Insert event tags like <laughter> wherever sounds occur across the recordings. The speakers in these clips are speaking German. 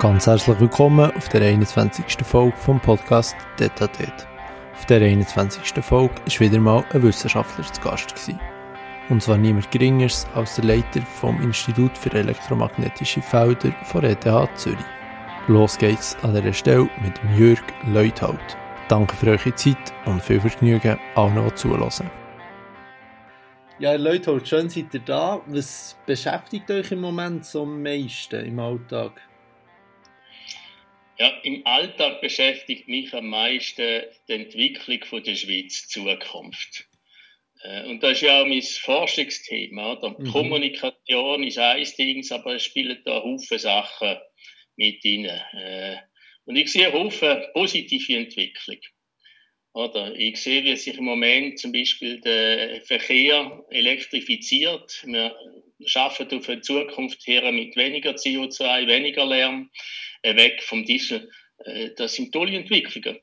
Ganz herzlich willkommen auf der 21. Folge vom Podcast Detatet. Auf der 21. Folge ist wieder mal ein Wissenschaftler zu Gast gewesen. Und zwar niemand Geringeres als der Leiter vom Institut für elektromagnetische Felder von ETH Zürich. Los geht's an dieser Stelle mit Jörg Leuthold. Danke für eure Zeit und viel Vergnügen auch noch zulassen. Ja, Leuthold, schön seid ihr da. Was beschäftigt euch im Moment so am meisten im Alltag? Ja, im Alltag beschäftigt mich am meisten die Entwicklung von der Schweiz Zukunft. Äh, und das ist ja auch mein Forschungsthema. Oder? Mhm. Kommunikation ist ein Ding, aber es spielen da Haufen Sachen mit rein. Äh, und ich sehe Haufen positive Entwicklung. Oder ich sehe, wie sich im Moment zum Beispiel der Verkehr elektrifiziert. Wir schaffen auf eine Zukunft her mit weniger CO2, weniger Lärm. Äh, weg vom Diesel. Äh, das sind tolle Entwicklungen.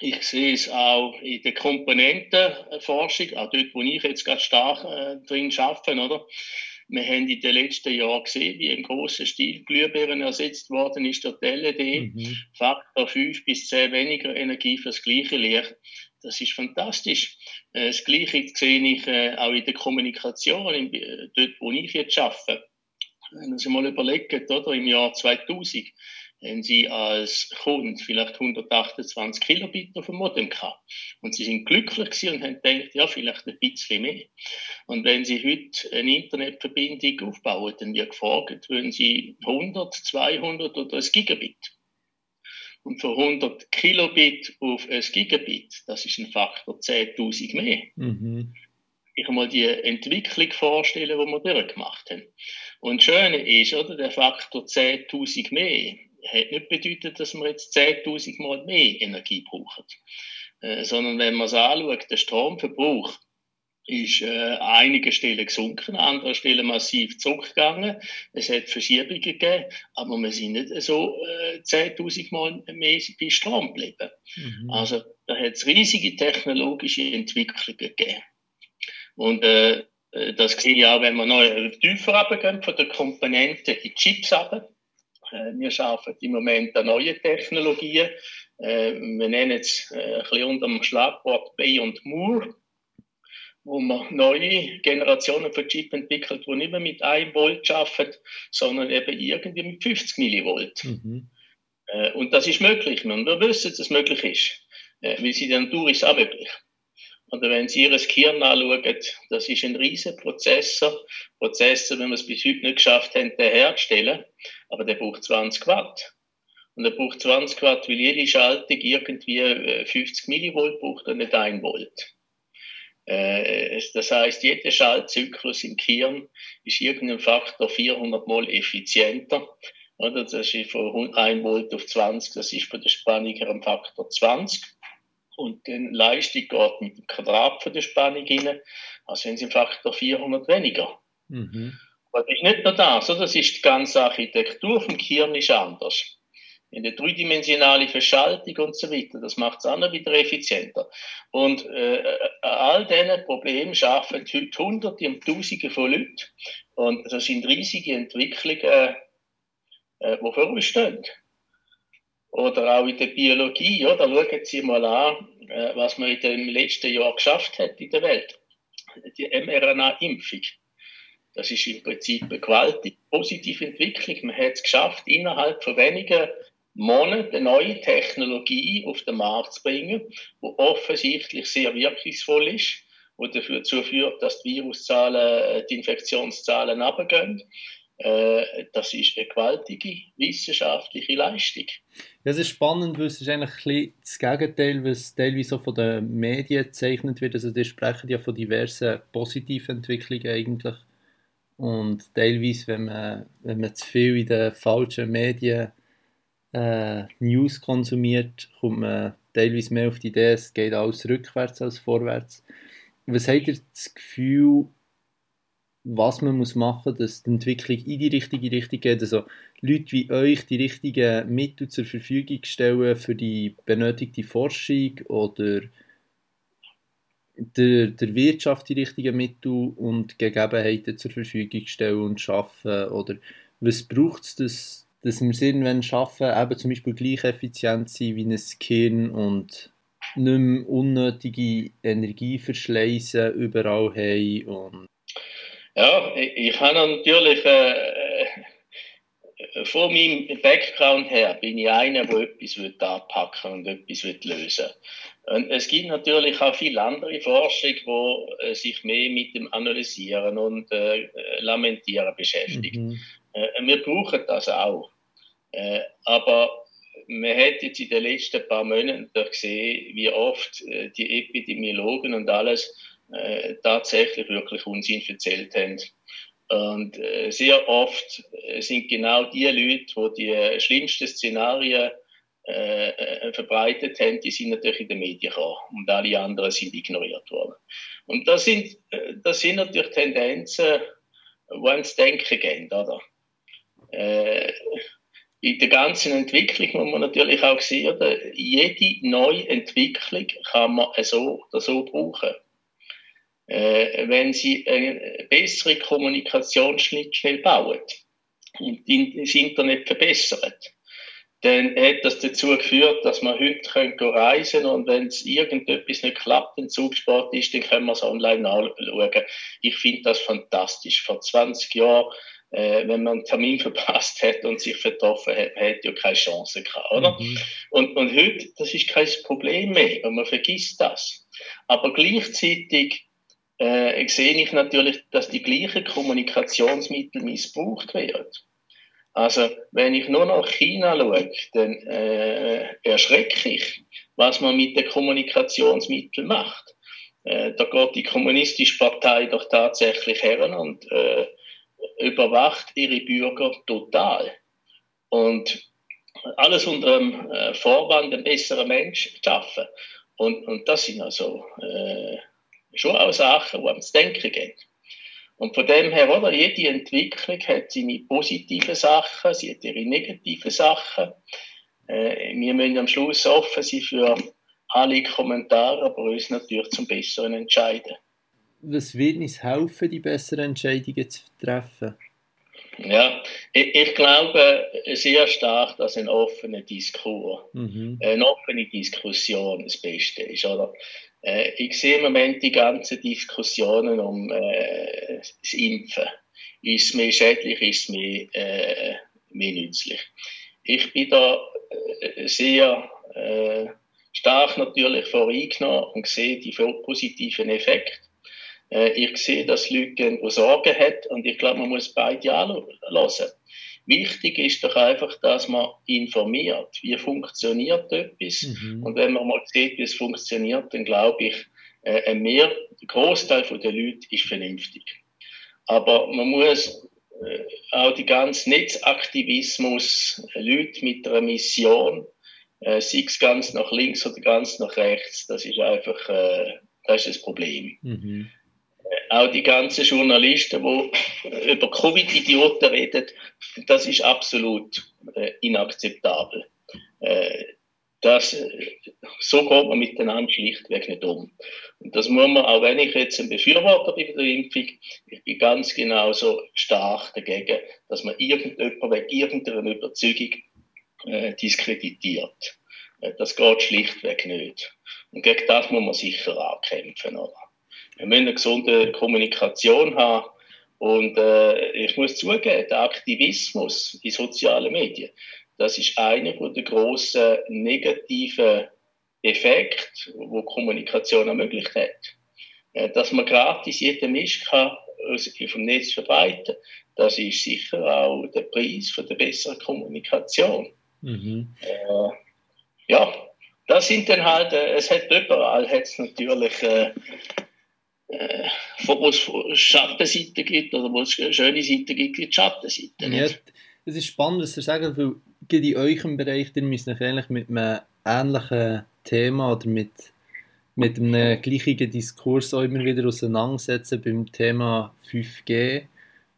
Ich sehe es auch in der Komponentenforschung, auch dort, wo ich jetzt ganz stark äh, drin arbeite, oder? Wir haben in den letzten Jahren gesehen, wie im grossen Stil Glühbirnen ersetzt worden ist durch die LED. Mhm. Faktor 5 bis 10 weniger Energie für das gleiche Licht. Das ist fantastisch. Das Gleiche sehe ich auch in der Kommunikation, dort, wo ich jetzt arbeite. Wenn Sie mal überlegen, oder, im Jahr 2000 haben Sie als Kunde vielleicht 128 Kilobit auf dem Modem gehabt. Und Sie sind glücklich und haben gedacht, ja, vielleicht ein bisschen mehr. Und wenn Sie heute eine Internetverbindung aufbauen, dann wird gefragt, wollen Sie 100, 200 oder ein Gigabit? Und von 100 Kilobit auf ein Gigabit, das ist ein Faktor 10.000 mehr. Mhm. Ich mal die Entwicklung vorstellen, die wir durchgemacht haben. Und das Schöne ist, oder, der Faktor 10.000 mehr, hat nicht bedeutet, dass wir jetzt 10.000 Mal mehr Energie brauchen. Äh, sondern wenn man es anschaut, der Stromverbrauch ist äh, an einigen Stellen gesunken, an anderen Stellen massiv zurückgegangen. Es hat Verschiebungen gegeben, aber wir sind nicht so äh, 10.000 Mal mehr bei Strom geblieben. Mhm. Also da hat es riesige technologische Entwicklungen gegeben. Und äh, äh das sehe ich auch, wenn wir noch tiefer runtergehen von den Komponenten in Chips runter. Äh, wir arbeiten im Moment an neuen Technologien. Äh, wir nennen es äh, ein bisschen unter dem Schlagwort Bay und Moore, wo man neue Generationen von Chip entwickelt, die nicht mehr mit 1 Volt arbeiten, sondern eben irgendwie mit 50 Millivolt. Mhm. Und das ist möglich. Und wir wissen, dass es möglich ist, weil sie die Natur ist auch möglich. Oder wenn Sie Ihr Gehirn anschauen, das ist ein riesen Prozessor. Prozessor, wenn wir es bis heute nicht geschafft haben, den herzustellen, aber der braucht 20 Watt. Und er braucht 20 Watt, weil jede Schaltung irgendwie 50 äh, Millivolt braucht und nicht 1 Volt. Äh, das heißt, jeder Schaltzyklus im Gehirn ist irgendein Faktor 400 Mal effizienter. Oder? Das ist von 1 Volt auf 20, das ist von der Spannung her ein Faktor 20 und dann Leistung geht mit dem Quadrat von der Spannung rein, also haben sie einen Faktor 400 weniger. Mhm. Aber das ist nicht nur das, oder? das ist die ganze Architektur vom Gehirn ist anders. In der dreidimensionale Verschaltung und so weiter, das macht es auch noch wieder effizienter. Und äh, all diese Probleme schaffen heute Hunderte und Tausende von Leuten. Und das sind riesige Entwicklungen, äh, die vor uns stehen. Oder auch in der Biologie, ja, da schauen Sie mal an, äh, was man in dem letzten Jahr geschafft hat in der Welt. Die mRNA-Impfung. Das ist im Prinzip eine gewaltige positive Entwicklung. Man hat es geschafft, innerhalb von wenigen Monaten eine neue Technologie auf den Markt zu bringen, die offensichtlich sehr wirkungsvoll ist, die dazu führt, dass die Viruszahlen, die Infektionszahlen runtergehen. Äh, das ist eine gewaltige wissenschaftliche Leistung. Ja, es ist spannend, weil es ist eigentlich ein das Gegenteil, was teilweise so von den Medien gezeichnet wird. Also die sprechen ja von diversen positiven Entwicklungen eigentlich. Und teilweise, wenn man, wenn man zu viel in den falschen Medien äh, News konsumiert, kommt man teilweise mehr auf die Idee, es geht alles rückwärts als vorwärts. Was habt ihr das Gefühl, was man muss machen muss, dass die Entwicklung in die richtige Richtung geht. Also Leute wie euch die richtigen Mittel zur Verfügung stellen für die benötigte Forschung oder der, der Wirtschaft die richtigen Mittel und Gegebenheiten zur Verfügung stellen und schaffen oder was braucht es, dass, dass wir es irgendwann schaffen, eben zum Beispiel gleich effizient sein wie ein Skin und nicht mehr unnötige Energie verschleißen überall haben und ja, ich, ich habe natürlich äh, von meinem Background her bin ich einer, der etwas anpacken und etwas lösen und es gibt natürlich auch viele andere Forschung, die äh, sich mehr mit dem Analysieren und äh, Lamentieren beschäftigt. Mhm. Äh, wir brauchen das auch. Äh, aber man hat jetzt in den letzten paar Monaten gesehen, wie oft äh, die Epidemiologen und alles äh, tatsächlich wirklich Unsinn erzählt haben. Und äh, sehr oft äh, sind genau die Leute, die die schlimmsten Szenarien äh, äh, verbreitet haben, die sind natürlich in den Medien gekommen und alle anderen sind ignoriert worden. Und das sind, äh, das sind natürlich Tendenzen, die ans Denken gehen, oder? In der ganzen Entwicklung muss man natürlich auch sehen, oder? jede neue Entwicklung kann man so oder so brauchen. Äh, wenn Sie eine bessere Kommunikationsschnittstelle bauen und das Internet verbessern, dann hat das dazu geführt, dass man heute können reisen und wenn es irgendetwas nicht klappt, ein Zugsport ist, dann können wir es online anschauen. Ich finde das fantastisch. Vor 20 Jahren, äh, wenn man einen Termin <laughs> verpasst hat und sich vertroffen hat, hätte ja keine Chance gehabt, oder? Mhm. Und, und heute, das ist kein Problem mehr und man vergisst das. Aber gleichzeitig äh, sehe ich natürlich, dass die gleichen Kommunikationsmittel missbraucht werden. Also, wenn ich nur nach China schaue, dann äh, erschrecke ich, was man mit den Kommunikationsmitteln macht. Äh, da geht die kommunistische Partei doch tatsächlich her und äh, überwacht ihre Bürger total. Und alles unter dem äh, Vorwand, ein besserer Mensch zu schaffen. Und, und das sind also äh, schon auch Sachen, die ans Denken gehen. Und von dem her, oder, jede Entwicklung hat seine positiven Sachen, sie hat ihre negativen Sachen. Äh, wir müssen am Schluss offen sein für alle Kommentare, aber uns natürlich zum Besseren entscheiden. Was wird uns helfen, die besseren Entscheidungen zu treffen? Ja, ich, ich glaube sehr stark, dass ein offener Diskurs, mhm. eine offene Diskussion das Beste ist. Oder? Äh, ich sehe im Moment die ganzen Diskussionen um äh, das Impfen. Ist es mehr schädlich, ist es mehr, äh, mehr nützlich? Ich bin da äh, sehr äh, stark natürlich voreingenommen und sehe die positiven Effekte. Äh, ich sehe, dass Leute die Sorgen haben und ich glaube, man muss beide anlassen. Wichtig ist doch einfach, dass man informiert, wie funktioniert etwas. Mhm. Und wenn man mal sieht, wie es funktioniert, dann glaube ich, äh, ein mehr, der Großteil der Leute ist vernünftig. Aber man muss äh, auch die ganze Netzaktivismus, äh, Leute mit einer Mission, äh, sei es ganz nach links oder ganz nach rechts, das ist einfach, äh, das ist das Problem. Mhm auch die ganzen Journalisten, die über Covid-Idioten reden, das ist absolut äh, inakzeptabel. Äh, das, so geht man miteinander schlichtweg nicht um. Und das muss man, auch wenn ich jetzt ein Befürworter bin der Impfung, ich bin ganz genauso stark dagegen, dass man irgendjemand wegen irgendeiner Überzeugung äh, diskreditiert. Äh, das geht schlichtweg nicht. Und gegen das muss man sicher ankämpfen, oder? Wir müssen eine gesunde Kommunikation haben. Und äh, ich muss zugeben, der Aktivismus in sozialen Medien, das ist einer der grossen negativen Effekte, wo Kommunikation ermöglicht hat. Äh, dass man gratis jeden Mist kann vom Netz verbreiten, das ist sicher auch der Preis für die bessere Kommunikation. Mhm. Äh, ja, das sind dann halt, äh, es hat überall hat's natürlich äh, äh, wo es Schattenseiten gibt oder wo es schöne Seiten gibt, gibt es Schattenseiten. Ja, es ist spannend, was ihr sagt, weil in eurem Bereich, ihr müsst euch eigentlich mit einem ähnlichen Thema oder mit, mit einem gleichen Diskurs auch immer wieder auseinandersetzen beim Thema 5G.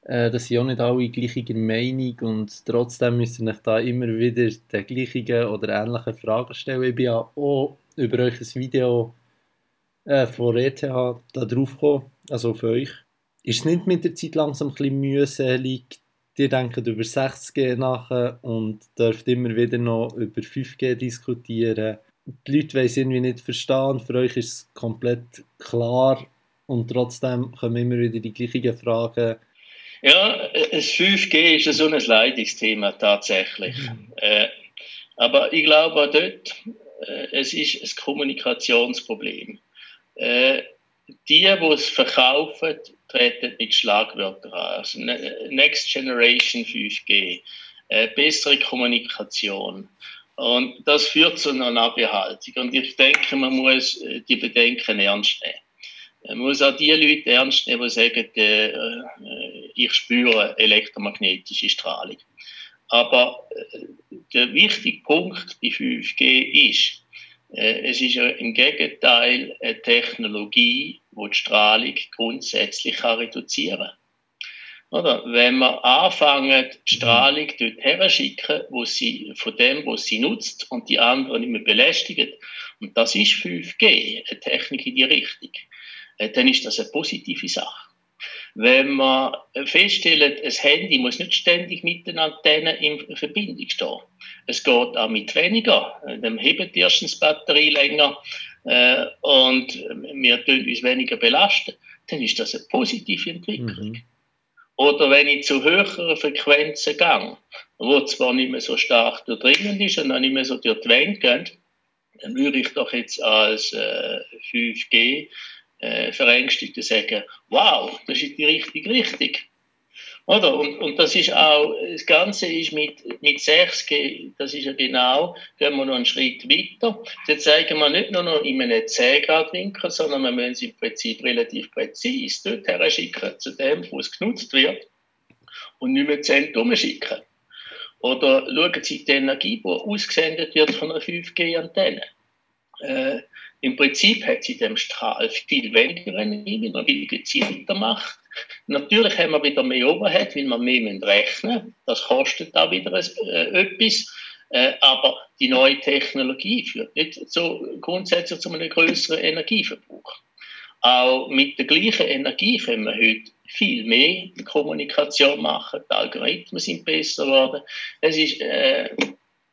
Äh, das sind auch nicht alle gleicher Meinung und trotzdem müsst ihr euch da immer wieder die gleichen oder ähnlichen Fragen stellen. Ich bin ja auch über euch ein Video äh, von ETH da drauf gekommen, also für euch. Ist es nicht mit der Zeit langsam ein bisschen mühselig, die denken über 6G nach und dürft immer wieder noch über 5G diskutieren. Die Leute wollen es irgendwie nicht verstehen, für euch ist es komplett klar und trotzdem kommen immer wieder die gleichen Fragen. Ja, das 5G ist so ein Leidungsthema tatsächlich. Mhm. Äh, aber ich glaube auch dort, äh, es ist ein Kommunikationsproblem. Äh, die, die es verkaufen, treten mit Schlagwörtern an. Also ne, Next Generation 5G, äh, bessere Kommunikation. Und das führt zu einer Nachbehaltung. Und ich denke, man muss äh, die Bedenken ernst nehmen. Man muss auch die Leute ernst nehmen, die sagen, äh, äh, ich spüre elektromagnetische Strahlung. Aber der wichtige Punkt bei 5G ist, es ist ja im Gegenteil eine Technologie, die die Strahlung grundsätzlich reduzieren kann. Oder? Wenn wir anfangen, die Strahlung dort herschicken, wo sie, von dem, was sie nutzt und die anderen nicht mehr belästigen, und das ist 5G, eine Technik in die Richtung, äh, dann ist das eine positive Sache. Wenn man feststellt, ein Handy muss nicht ständig mit den Antennen in Verbindung stehen. Es geht auch mit weniger. Dann hebt erstens die Batterie länger äh, und wir tun uns weniger belasten. Dann ist das eine positive Entwicklung. Mhm. Oder wenn ich zu höheren Frequenzen gehe, wo zwar nicht mehr so stark durchdringend ist und auch nicht mehr so durch die Wände geht, dann würde ich doch jetzt als äh, 5G äh, Verängstigte sagen, wow, das ist die richtige Richtung. Oder? Und, und das ist auch, das Ganze ist mit, mit 6G, das ist ja genau, gehen wir noch einen Schritt weiter. Jetzt zeigen wir nicht nur noch in einem 10 Grad Winkel, sondern wir müssen es im Prinzip relativ präzise dort her schicken, zu dem, wo es genutzt wird, und nicht mehr Zentrum schicken. Oder schauen Sie die Energie, die ausgesendet wird von einer 5G-Antenne. Äh, Im Prinzip hat sie dem Strahl viel weniger Energie, wenn man viel gezielter macht. Natürlich haben wir wieder mehr Overhead, weil wir mehr rechnen müssen. Das kostet auch wieder äh, etwas. Äh, aber die neue Technologie führt nicht so grundsätzlich zu einem größeren Energieverbrauch. Auch mit der gleichen Energie können wir heute viel mehr Kommunikation machen. Die Algorithmen sind besser geworden. Es ist äh,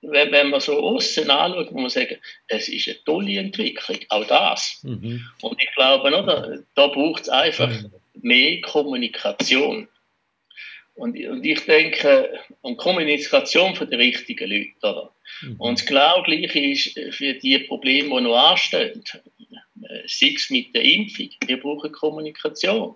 wenn, wenn man so außen anschaut, muss man sagen, es ist eine tolle Entwicklung, auch das. Mhm. Und ich glaube, oder, da braucht es einfach mhm. mehr Kommunikation. Und, und, ich denke, um Kommunikation von den richtigen Leuten. Oder? Mhm. Und das genau Gleiche ist für die Probleme, die noch anstehen. Sei es mit der Impfung, wir brauchen Kommunikation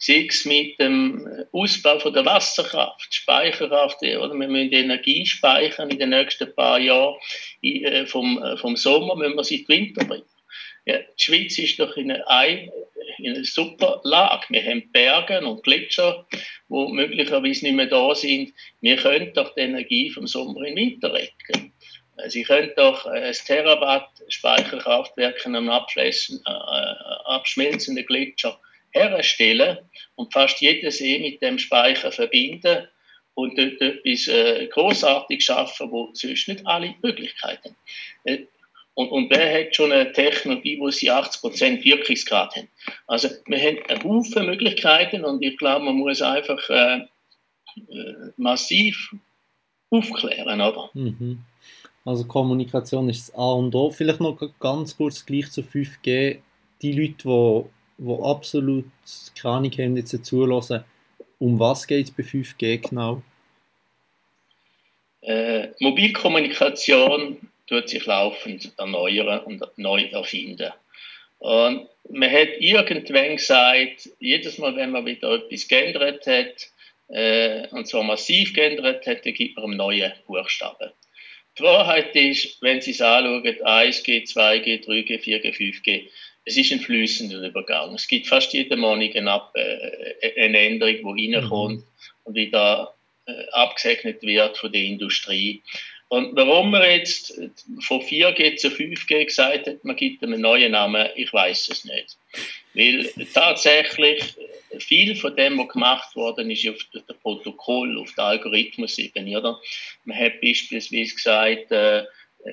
sei es mit dem Ausbau von der Wasserkraft, Speicherkraft, oder wir müssen Energie speichern in den nächsten paar Jahren äh, vom, äh, vom Sommer, müssen wir sie in den Winter bringen. Ja, die Schweiz ist doch in einer, in einer super Lage. Wir haben Berge und Gletscher, die möglicherweise nicht mehr da sind. Wir können doch die Energie vom Sommer in den Winter retten. Sie können doch ein Terawatt Speicherkraftwerke am Abschmelzenden Gletscher herstellen und fast jeden See mit dem Speicher verbinden und dort etwas äh, großartig schaffen, wo sonst nicht alle Möglichkeiten. Äh, und, und wer hat schon eine Technologie, wo sie 80% Wirkungsgrad haben? Also wir haben einen Haufen Möglichkeiten und ich glaube, man muss einfach äh, äh, massiv aufklären, oder? Mhm. Also Kommunikation ist das A und O. Vielleicht noch ganz kurz gleich zu 5G. Die Leute, die die absolut keine jetzt zulassen, um was geht es bei 5G genau? Äh, Mobilkommunikation tut sich laufend erneuern und neu erfinden. Und man hat irgendwann gesagt, jedes Mal, wenn man wieder etwas geändert hat, äh, und zwar massiv geändert hat, dann gibt man einen neuen Buchstaben. Die Wahrheit ist, wenn Sie es anschauen, 1G, 2G, 3G, 4G, 5G, es ist ein flüssender Übergang. Es gibt fast jeden Monat eine, äh, eine Änderung, die reinkommt mhm. und wieder äh, abgesegnet wird von der Industrie. Und warum man jetzt von 4G zu 5G gesagt hat, man gibt einem neuen Namen, ich weiß es nicht. Weil tatsächlich viel von dem, was gemacht worden ist, auf der Protokoll, auf der Algorithmus-Ebene, oder? Man hat beispielsweise gesagt, äh,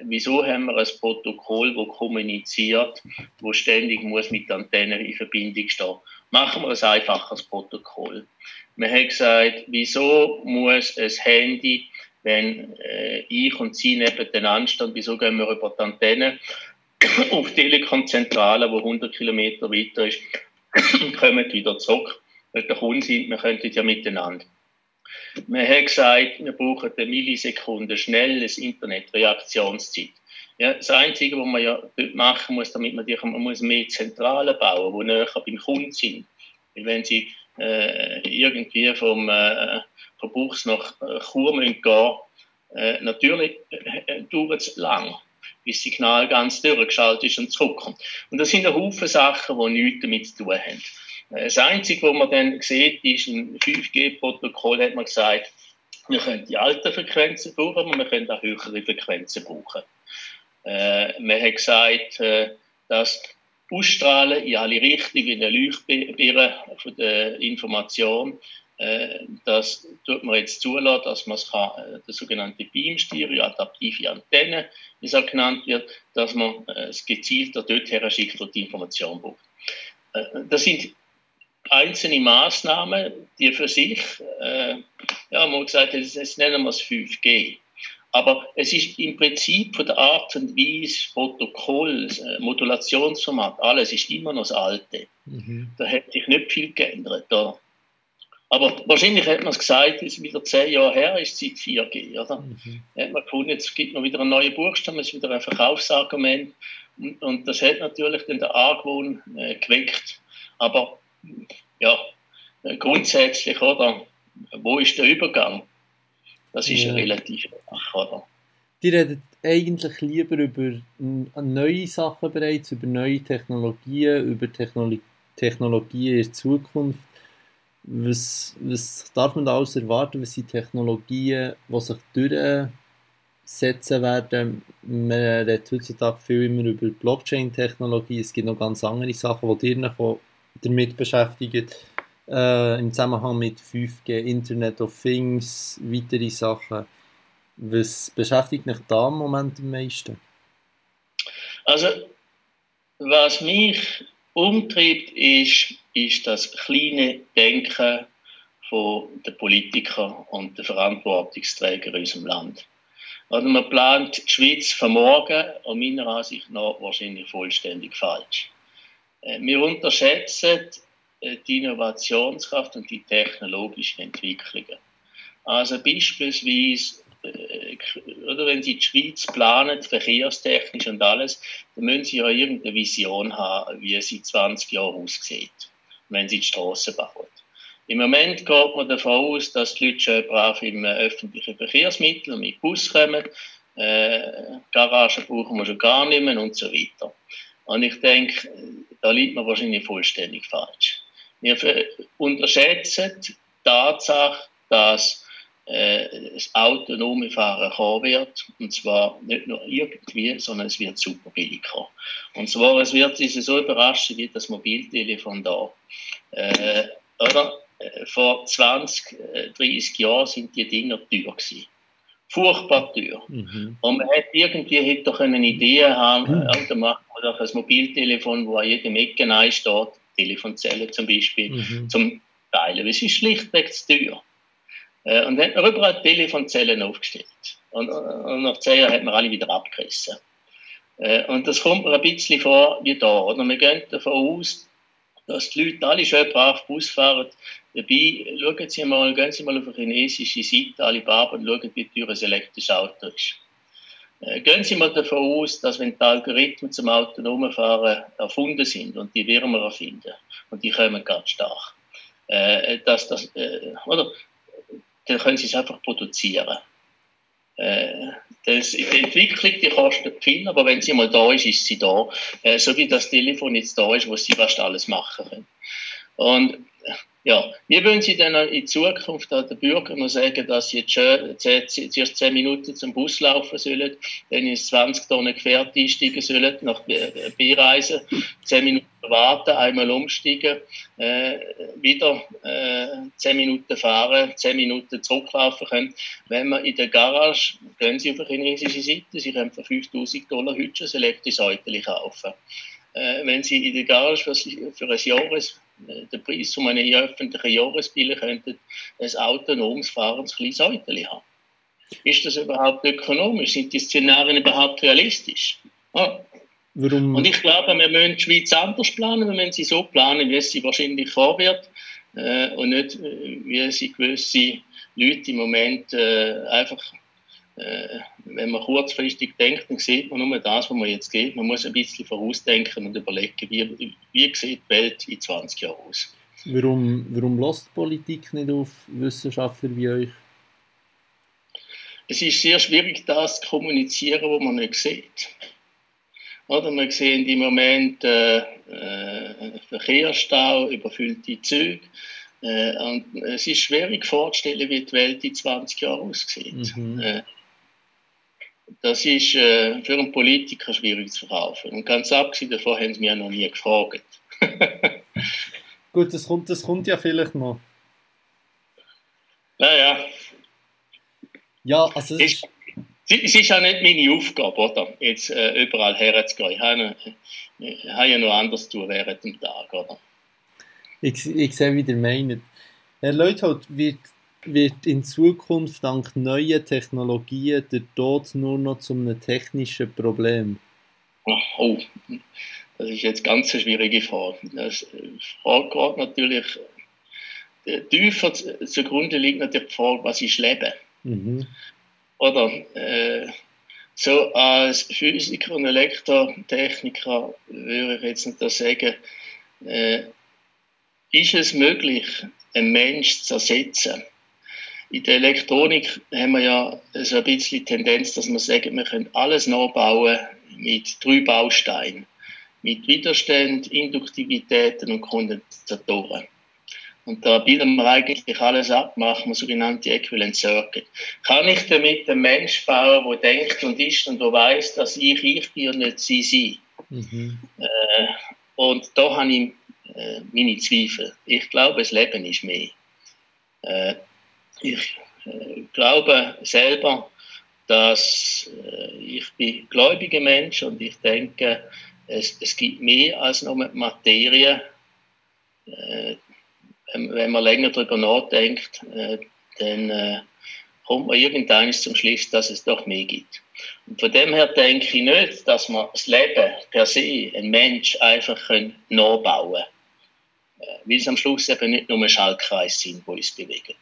wieso haben wir ein Protokoll, das kommuniziert, wo ständig muss mit Antennen in Verbindung stehen. machen wir ein einfaches Protokoll. Man hat gesagt, wieso muss ein Handy, wenn äh, ich und Sie nebeneinander stehen, wieso gehen wir über die Antenne <coughs> auf Telekom-Zentrale, wo 100 Kilometer weiter ist, <coughs> und kommen wieder zurück, weil der Kunde sind, wir könnten ja miteinander. Man hat gesagt, wir brauchen eine Millisekunde schnelles Internet-Reaktionszeit. Ja, das Einzige, was man ja machen muss, damit man, die, man muss mehr Zentralen bauen, die näher beim Kunden sind. Weil wenn sie äh, irgendwie vom, äh, von Buchs nach äh, Chur gehen, äh, natürlich äh, dauert es lang, bis das Signal ganz durchgeschaltet ist und zurückkommt. Und das sind ein Haufen Sachen, die nichts damit zu tun haben. Äh, das Einzige, was man dann sieht, ist ein 5G-Protokoll, hat man gesagt, wir können die alten Frequenzen brauchen, aber wir können auch höhere Frequenzen brauchen. Äh, man hat gesagt, äh, dass Ausstrahlen in alle Richtungen wie eine Leuchtbirne von der Information, äh, das tut man jetzt zulassen, dass man es kann, der sogenannte Beam-Stereo, adaptive Antenne, wie es auch genannt wird, dass man es gezielter dorthin schickt, wo die Information braucht. Das sind einzelne Maßnahmen, die für sich, äh, ja, man hat gesagt, jetzt nennen wir es 5G. Aber es ist im Prinzip von der Art und Weise, Protokoll, äh, Modulationsformat, alles ist immer noch das Alte. Mhm. Da hat sich nicht viel geändert. Da. Aber wahrscheinlich hat man es gesagt, es ist wieder zehn Jahre her, ist seit 4G. Oder? Mhm. Hat man gefunden, jetzt gibt noch wieder einen neuen Buchstaben, es ist wieder ein Verkaufsargument. Und, und das hat natürlich dann der Argwohn äh, geweckt. Aber ja, grundsätzlich, oder? Wo ist der Übergang? Das ist ja. relativ einfach, oder? Die reden eigentlich lieber über neue Sachen bereits, über neue Technologien, über Technologie, Technologien in Zukunft. Was, was darf man da alles erwarten? Was sind Technologien, die sich durchsetzen werden? Man redet heutzutage viel immer über Blockchain-Technologie. Es gibt noch ganz andere Sachen, die ihr damit beschäftigt äh, im Zusammenhang mit 5G, Internet of Things, weitere Sachen. Was beschäftigt mich da im Moment am meisten? Also, was mich umtreibt, ist, ist das kleine Denken von den Politikern und den Verantwortungsträgern in unserem Land. Also man plant die Schweiz von morgen und meiner Ansicht nach wahrscheinlich vollständig falsch. Äh, wir unterschätzen äh, die Innovationskraft und die technologischen Entwicklungen. Also beispielsweise, äh, oder wenn Sie die Schweiz planen, verkehrstechnisch und alles, dann müssen Sie ja irgendeine Vision haben, wie sie 20 Jahre aussieht, wenn Sie die Straßen bauen. Im Moment geht man davon aus, dass die Leute schön brav im öffentlichen Verkehrsmittel mit Bus kommen, äh, Garagen brauchen wir schon gar nicht mehr und so weiter. Und ich denke, da liegt man wahrscheinlich vollständig falsch. Wir unterschätzen die Tatsache, dass äh, das autonome Fahren kommen wird. Und zwar nicht nur irgendwie, sondern es wird super billig kommen. Und zwar, es wird uns so überraschen wie das Mobiltelefon da. Äh, oder? Äh, vor 20, 30 äh, Jahren sind die Dinger teuer gewesen. Furchtbar teuer. Mhm. Und man hätte irgendwie hätte doch eine Idee haben, mhm. äh, machen wir doch ein Mobiltelefon, wo an jedem Ecken steht, Telefonzelle zum Beispiel, mhm. zum Teilen. Es ist schlichtweg zu teuer. Äh, und dann hat man überall Telefonzellen aufgestellt. Und, und nach zehn Jahren hat man alle wieder abgerissen. Äh, und das kommt mir ein bisschen vor wie da. Oder? Wir gehen davon aus, dass die Leute alle schön brav Bus fahren. Dabei schauen Sie mal, gehen Sie mal auf eine chinesische Seite, Alibaba, und schauen, wie teuer ein elektrisches Auto ist. Äh, gehen Sie mal davon aus, dass wenn die Algorithmen zum autonomen Fahren erfunden sind und die werden wir erfinden und die kommen ganz stark, äh, dass das, äh, oder, dann können Sie es einfach produzieren. Das, die Entwicklung, die kostet viel, aber wenn sie mal da ist, ist sie da. Äh, so wie das Telefon jetzt da ist, wo sie fast alles machen können. Und ja, wie wollen Sie denn in Zukunft den Bürgern sagen, dass sie zuerst 10 Minuten zum Bus laufen sollen, dann ins 20 Tonnen Gefährt einsteigen sollen, nach B-Reisen, 10 Minuten warten, einmal umsteigen, äh, wieder äh, 10 Minuten fahren, 10 Minuten zurücklaufen können. Wenn man in der Garage, gehen Sie auf eine chinesische Seite, Sie können für 5000 Dollar ein elektrisches Auto kaufen. Äh, wenn Sie in der Garage für, für ein Jahr den Preis von einem öffentlichen Jahresbill könnten ein autonomes fahrendes kleines Auto haben. Ist das überhaupt ökonomisch? Sind die Szenarien überhaupt realistisch? Ja. Warum? Und ich glaube, wir müssen die Schweiz anders planen. Wir müssen sie so planen, wie es sie wahrscheinlich vorwird äh, und nicht, äh, wie sie gewisse Leute im Moment äh, einfach, äh, wenn man kurzfristig denkt, dann sieht man nur das, was man jetzt geht. Man muss ein bisschen vorausdenken und überlegen, wie, wie sieht die Welt in 20 Jahren aus. Warum, warum lässt die Politik nicht auf Wissenschaftler wie euch? Es ist sehr schwierig, das zu kommunizieren, was man nicht sieht. Oder wir sehen im Moment äh, äh, Verkehrsstau, überfüllte Züge. Äh, und es ist schwierig vorzustellen, wie die Welt in 20 Jahren aussieht. Mhm. Äh, das ist äh, für einen Politiker schwierig zu verkaufen. Und ganz abgesehen davon haben sie mich ja noch nie gefragt. <laughs> Gut, das kommt, das kommt ja vielleicht noch. Naja. Ja, also es ist, es ist ja nicht meine Aufgabe, oder? Jetzt äh, überall herzugehen. Ich habe, ich habe ja noch anders zu tun während dem Tag, oder? Ich, ich sehe, wie ihr meint. Herr Leuthold, wird, wird in Zukunft dank neuer Technologien der Tod nur noch zu einem technischen Problem? Oh, das ist jetzt ganz eine schwierige Frage. Das Frage geht natürlich, äh, tiefer zugrunde liegt natürlich die Frage, was ist Leben? Mhm. Oder äh, so als Physiker und Elektrotechniker würde ich jetzt nicht sagen, äh, ist es möglich, einen Mensch zu ersetzen? In der Elektronik haben wir ja so ein bisschen die Tendenz, dass wir sagen, wir können alles nachbauen mit drei Bausteinen. Mit Widerstand, Induktivitäten und Kondensatoren. Und da bilden wir eigentlich alles ab, machen wir sogenannte Equivalent Circuit. Kann ich damit einen Mensch bauen, der denkt und ist und der weiß, dass ich ich bin und nicht sie sie? Mhm. Äh, und da habe ich äh, meine Zweifel. Ich glaube, das Leben ist mehr. Äh, ich äh, glaube selber, dass äh, ich bin gläubiger Mensch und ich denke, es, es gibt mehr als nur Materie äh, wenn man länger darüber nachdenkt, äh, dann äh, kommt man irgendwann zum Schluss, dass es doch mehr gibt. Und von dem her denke ich nicht, dass man das Leben per se, ein Mensch, einfach nachbauen können. Äh, weil es am Schluss eben nicht nur Schaltkreis sind, die uns bewegen.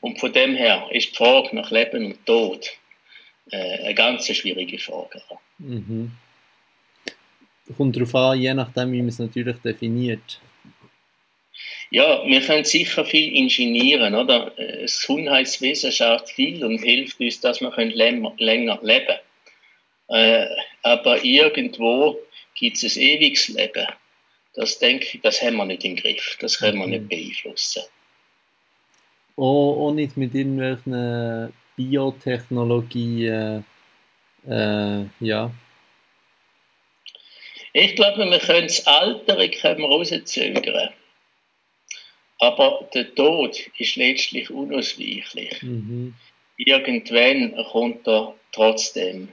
Und von dem her ist die Frage nach Leben und Tod äh, eine ganz schwierige Frage. Mhm kommt darauf an, je nachdem, wie man es natürlich definiert. Ja, wir können sicher viel ingenieren, oder? Das Gesundheitswesen schafft viel und hilft uns, dass wir länger, länger leben können. Äh, aber irgendwo gibt es ein ewiges Leben. Das denke ich, das haben wir nicht im Griff. Das können wir nicht mhm. beeinflussen. Oh, auch nicht mit irgendwelchen Biotechnologien, äh, ja, ich glaube, wir können das Alter können wir rauszögern. Aber der Tod ist letztlich unausweichlich. Mhm. Irgendwann kommt er trotzdem.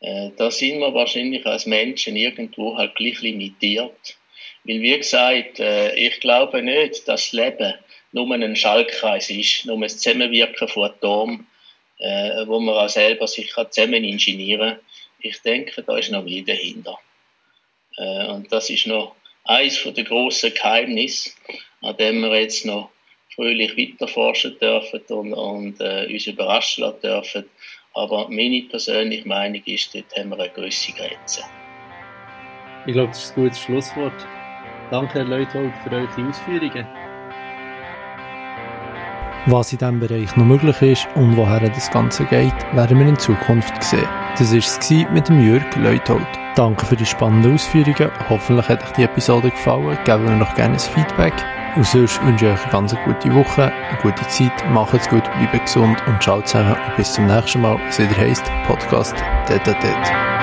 Äh, da sind wir wahrscheinlich als Menschen irgendwo halt gleich limitiert. Weil, wie gesagt, äh, ich glaube nicht, dass das Leben nur ein Schaltkreis ist, nur ein Zusammenwirken von Atomen, äh, wo man auch selber sich zusammen ingenieren kann. Ich denke, da ist noch mehr dahinter. Äh, und das ist noch eines der grossen Geheimnisse, an dem wir jetzt noch fröhlich weiterforschen dürfen und, und äh, uns überraschen lassen dürfen. Aber meine persönliche Meinung ist, dort haben wir eine gewisse Grenze. Ich glaube, das ist ein gutes Schlusswort. Danke, Herr Leuthold, für eure Ausführungen. Was in diesem Bereich noch möglich ist und woher das Ganze geht, werden wir in Zukunft sehen. Das war es mit dem Jürg Leuthold. Danke für die spannenden Ausführungen. Hoffentlich hat euch die Episode gefallen. Geben wir noch gerne ein Feedback. Und sonst wünsche ich euch eine ganz gute Woche, eine gute Zeit, macht's gut, bleibt gesund und schaut zusammen und bis zum nächsten Mal, es wieder heisst Podcast Detatet.